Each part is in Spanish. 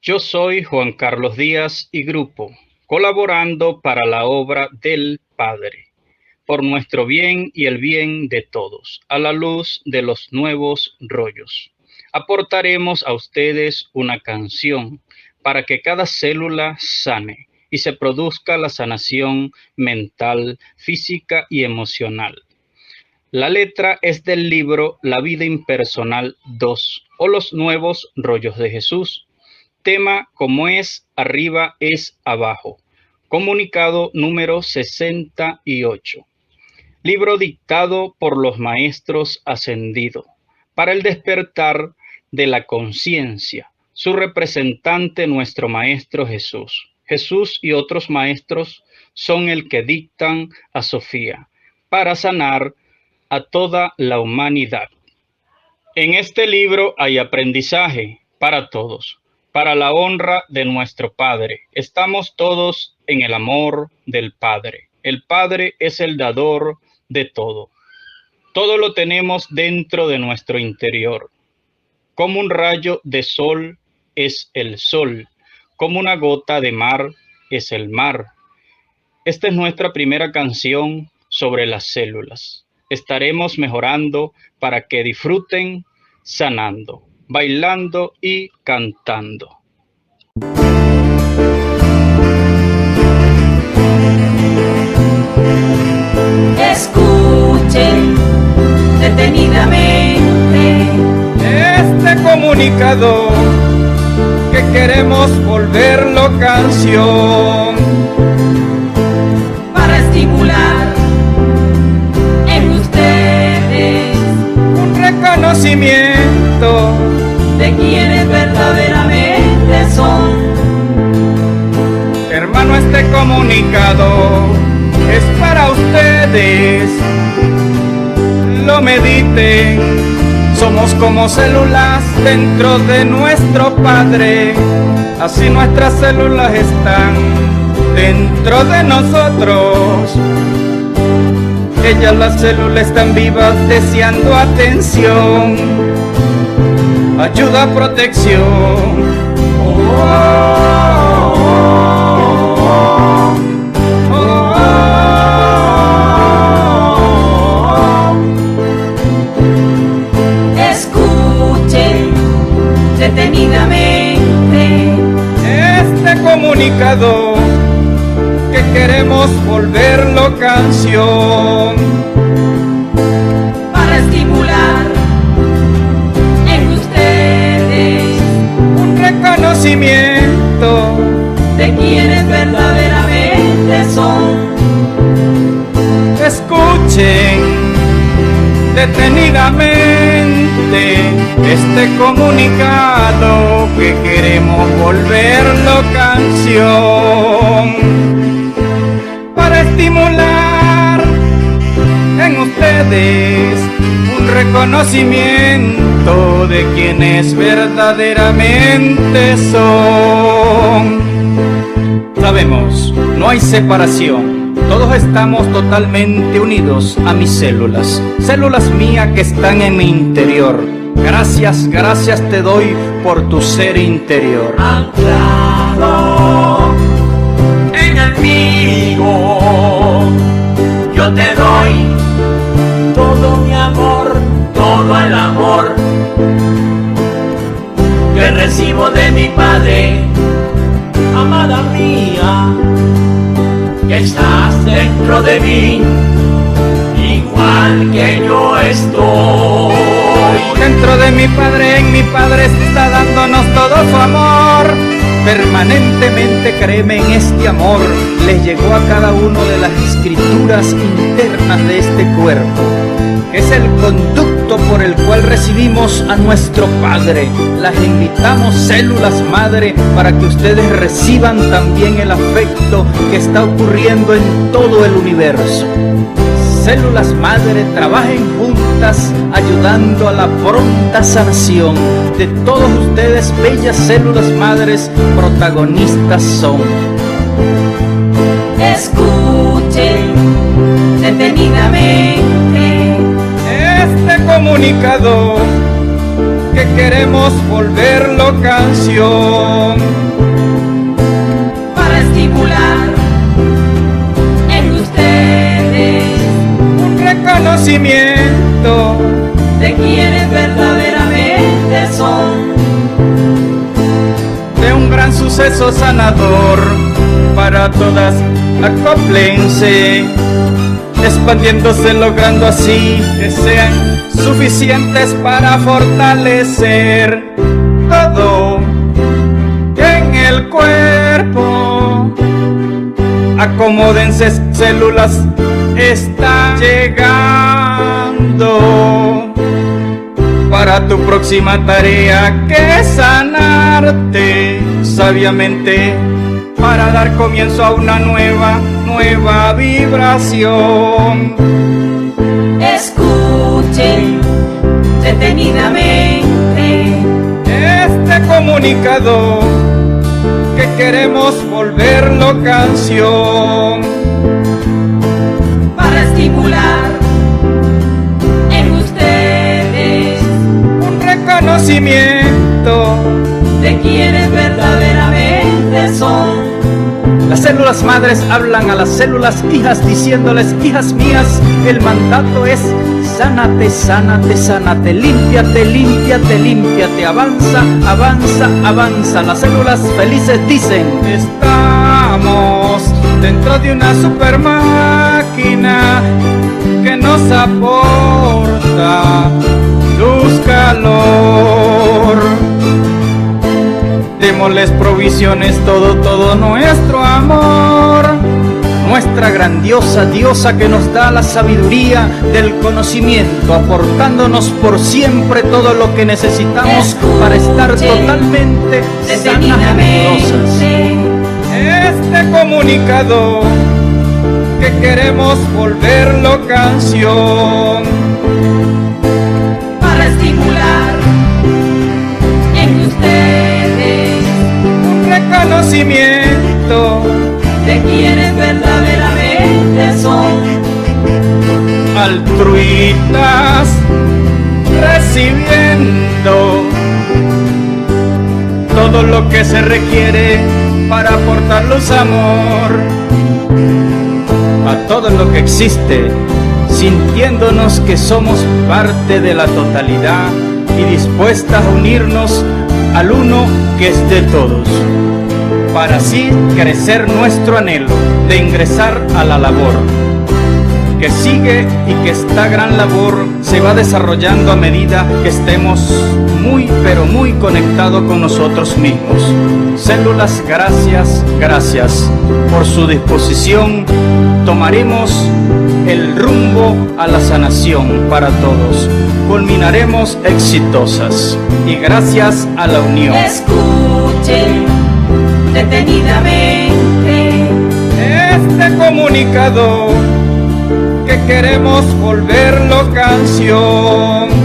Yo soy Juan Carlos Díaz y Grupo, colaborando para la obra del Padre, por nuestro bien y el bien de todos, a la luz de los nuevos rollos. Aportaremos a ustedes una canción para que cada célula sane y se produzca la sanación mental, física y emocional. La letra es del libro La vida impersonal 2 o los nuevos rollos de Jesús tema como es arriba es abajo. Comunicado número 68. Libro dictado por los maestros ascendido para el despertar de la conciencia. Su representante nuestro maestro Jesús. Jesús y otros maestros son el que dictan a Sofía para sanar a toda la humanidad. En este libro hay aprendizaje para todos para la honra de nuestro Padre. Estamos todos en el amor del Padre. El Padre es el dador de todo. Todo lo tenemos dentro de nuestro interior. Como un rayo de sol es el sol, como una gota de mar es el mar. Esta es nuestra primera canción sobre las células. Estaremos mejorando para que disfruten sanando bailando y cantando. Escuchen detenidamente. Este comunicado que queremos volverlo canción. Para estimular en ustedes un reconocimiento de quienes verdaderamente son. Hermano, este comunicado es para Lo mediten. Somos como células dentro de nuestro Padre. Así nuestras células están dentro de nosotros. Ellas las células están vivas deseando atención ayuda, protección. Escuchen de quienes verdaderamente son. Escuchen detenidamente este comunicado que queremos volverlo canción para estimular en ustedes reconocimiento de quienes verdaderamente son. Sabemos, no hay separación. Todos estamos totalmente unidos a mis células, células mías que están en mi interior. Gracias, gracias te doy por tu ser interior. Anclado en el mío, yo te doy todo el amor que recibo de mi Padre, amada mía, que estás dentro de mí, igual que yo estoy. Dentro de mi Padre, en mi Padre está dándonos todo su amor. Permanentemente créeme en este amor, les llegó a cada uno de las escrituras internas de este cuerpo es el conducto por el cual recibimos a nuestro Padre. Las invitamos células madre para que ustedes reciban también el afecto que está ocurriendo en todo el universo. Células madre trabajen juntas ayudando a la pronta sanación de todos ustedes, bellas células madres, protagonistas son. Escuchen detenidamente este comunicado que queremos volverlo canción. Para estimular en ustedes un reconocimiento de quienes verdaderamente son. De un gran suceso sanador para todas la coplense expandiéndose, logrando así que sean suficientes para fortalecer todo en el cuerpo. Acomódense células, está llegando para tu próxima tarea que sanarte sabiamente para dar comienzo a una nueva, nueva vibración. Escuchen detenidamente Este comunicado que queremos volverlo canción. para estimular en ustedes Un reconocimiento. de quienes verdaderamente. Las células madres hablan a las células hijas diciéndoles, hijas mías, el mandato es sánate, sánate, sánate, límpiate, límpiate, límpiate, avanza, avanza, avanza. Las células felices dicen, estamos dentro de una super máquina que nos aporta luz, calor. Démosles provisiones, todo, todo nuestro amor. Nuestra grandiosa diosa que nos da la sabiduría del conocimiento, aportándonos por siempre todo lo que necesitamos para estar totalmente sanas Este comunicado que queremos volverlo canción. Un reconocimiento de quienes verdaderamente son. altruistas recibiendo todo lo que se requiere para aportar luz amor a todo lo que existe, sintiéndonos que somos parte de la totalidad y dispuestas a unirnos al uno que es de todos, para así crecer nuestro anhelo de ingresar a la labor que sigue y que esta gran labor se va desarrollando a medida que estemos muy pero muy conectados con nosotros mismos. Células, gracias, gracias por su disposición. Tomaremos el rumbo a la sanación para todos. Culminaremos exitosas y gracias a la unión. Escuchen detenidamente Este comunicado que queremos volverlo canción.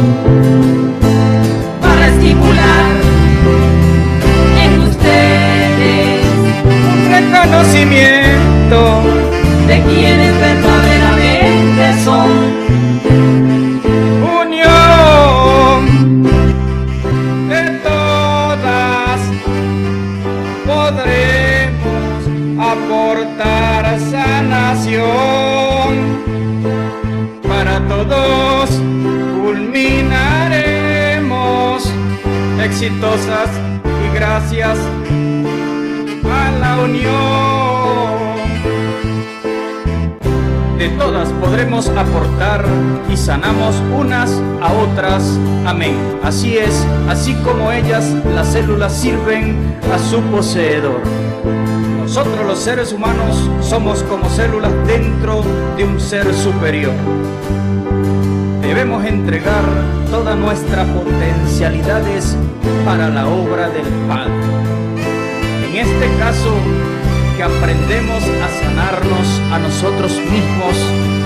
Todos culminaremos exitosas y gracias a la unión de todas podremos aportar y sanamos unas a otras. Amén. Así es, así como ellas, las células sirven a su poseedor. Nosotros los seres humanos somos como células dentro de un ser superior. Debemos entregar todas nuestras potencialidades para la obra del Padre. En este caso, que aprendemos a sanarnos a nosotros mismos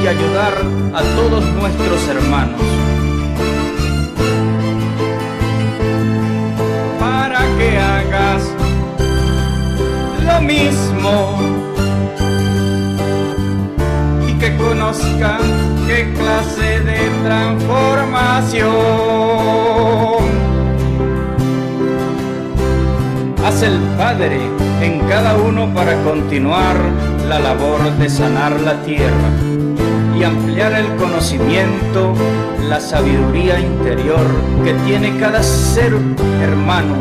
y ayudar a todos nuestros hermanos. Para que hagas lo mismo y que conozcan qué clase transformación hace el Padre en cada uno para continuar la labor de sanar la tierra y ampliar el conocimiento, la sabiduría interior que tiene cada ser hermano.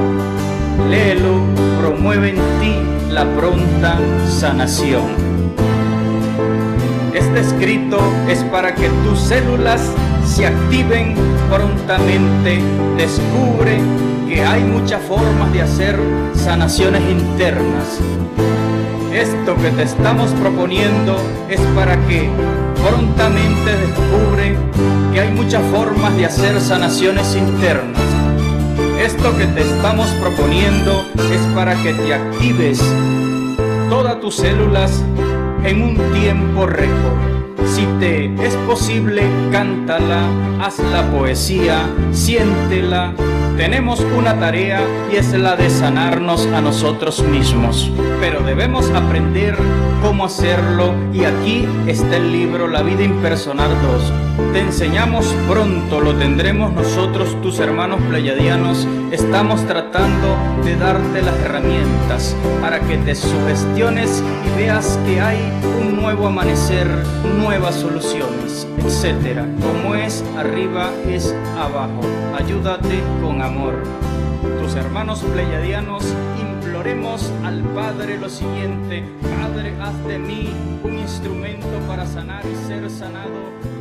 Léelo, promueve en ti la pronta sanación. Este escrito es para que tus células se activen prontamente. Descubre que hay muchas formas de hacer sanaciones internas. Esto que te estamos proponiendo es para que prontamente descubre que hay muchas formas de hacer sanaciones internas. Esto que te estamos proponiendo es para que te actives todas tus células en un tiempo récord. Si te es posible, cántala, haz la poesía, siéntela. Tenemos una tarea y es la de sanarnos a nosotros mismos. Pero debemos aprender cómo hacerlo y aquí está el libro La vida impersonal 2. Te enseñamos pronto, lo tendremos nosotros, tus hermanos pleiadianos. Estamos tratando de darte las herramientas para que te sugestiones y veas que hay un nuevo amanecer, nuevas soluciones, etc. Como es arriba es abajo. Ayúdate con amor. Tus hermanos pleiadianos imploremos al Padre lo siguiente, Padre, haz de mí un instrumento para sanar y ser sanado